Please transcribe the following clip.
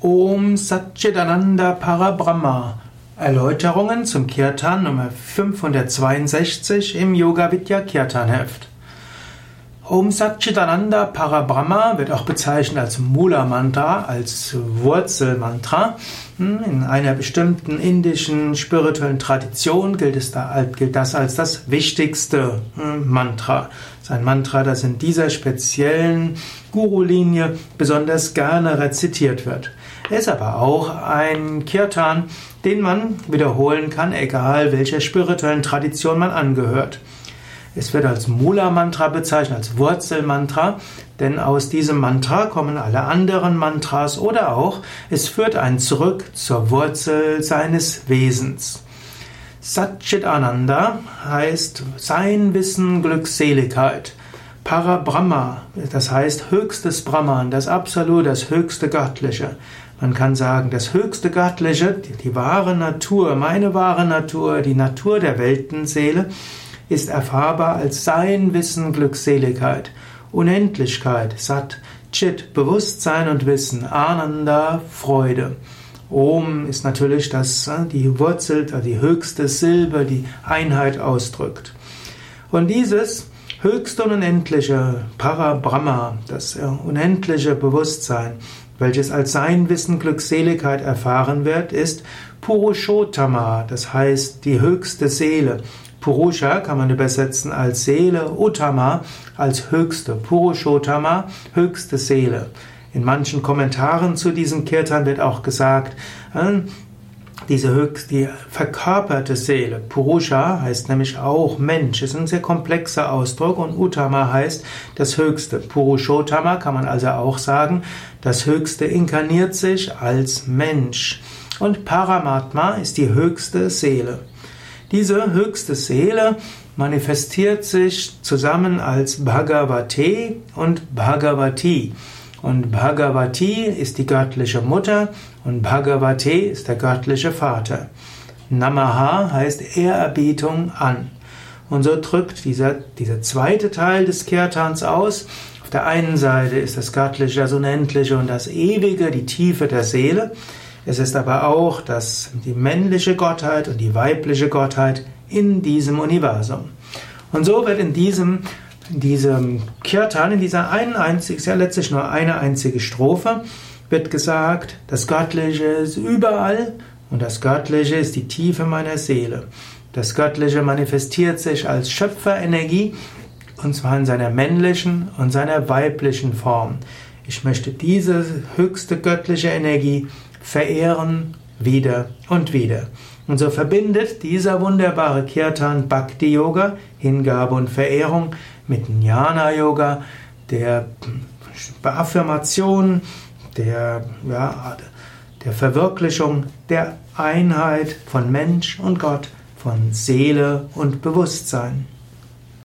Om Satchitananda Parabrahma. Erläuterungen zum Kirtan Nummer 562 im Yoga Vidya Kirtan Heft. Om Satchitananda Parabrahma wird auch bezeichnet als Mula Mantra, als Wurzelmantra. Hm, in einer bestimmten indischen spirituellen Tradition gilt, da, gilt das als das wichtigste hm, Mantra. Es ist ein Mantra, das in dieser speziellen Guru-Linie besonders gerne rezitiert wird. Er ist aber auch ein Kirtan, den man wiederholen kann, egal welcher spirituellen Tradition man angehört. Es wird als Mula-Mantra bezeichnet, als Wurzelmantra, denn aus diesem Mantra kommen alle anderen Mantras oder auch es führt einen zurück zur Wurzel seines Wesens. Satchit Ananda heißt sein Wissen, Glückseligkeit. Parabrahma, das heißt höchstes Brahman, das Absolut, das höchste Göttliche. Man kann sagen, das höchste Göttliche, die, die wahre Natur, meine wahre Natur, die Natur der Weltenseele, ist erfahrbar als Sein, Wissen, Glückseligkeit, Unendlichkeit, Sat, Chit, Bewusstsein und Wissen, Ananda, Freude. Om ist natürlich das, äh, die Wurzel, die höchste Silbe, die Einheit ausdrückt. Und dieses höchste und unendliche Parabrahma, das äh, unendliche Bewusstsein, welches als sein Wissen Glückseligkeit erfahren wird, ist Purushottama, das heißt die höchste Seele. Purusha kann man übersetzen als Seele, Uttama als höchste, Purushottama, höchste Seele. In manchen Kommentaren zu diesem Kirtan wird auch gesagt, äh, diese höchst, die verkörperte Seele. Purusha heißt nämlich auch Mensch, ist ein sehr komplexer Ausdruck und Uttama heißt das Höchste. Purushottama kann man also auch sagen, das Höchste inkarniert sich als Mensch. Und Paramatma ist die höchste Seele. Diese höchste Seele manifestiert sich zusammen als Bhagavate und Bhagavati. Und Bhagavati ist die göttliche Mutter und Bhagavate ist der göttliche Vater. Namaha heißt Ehrerbietung an. Und so drückt dieser, dieser zweite Teil des Kirtans aus. Auf der einen Seite ist das Göttliche, das Unendliche und das Ewige, die Tiefe der Seele. Es ist aber auch das, die männliche Gottheit und die weibliche Gottheit in diesem Universum. Und so wird in diesem, in diesem Kirtan, in dieser einen einzigen, ja letztlich nur eine einzige Strophe, wird gesagt, das Göttliche ist überall und das Göttliche ist die Tiefe meiner Seele. Das Göttliche manifestiert sich als Schöpferenergie und zwar in seiner männlichen und seiner weiblichen Form. Ich möchte diese höchste göttliche Energie verehren, wieder und wieder. Und so verbindet dieser wunderbare Kirtan Bhakti Yoga, Hingabe und Verehrung, mit Jnana Yoga, der Affirmation, der, ja, der Verwirklichung der Einheit von Mensch und Gott, von Seele und Bewusstsein.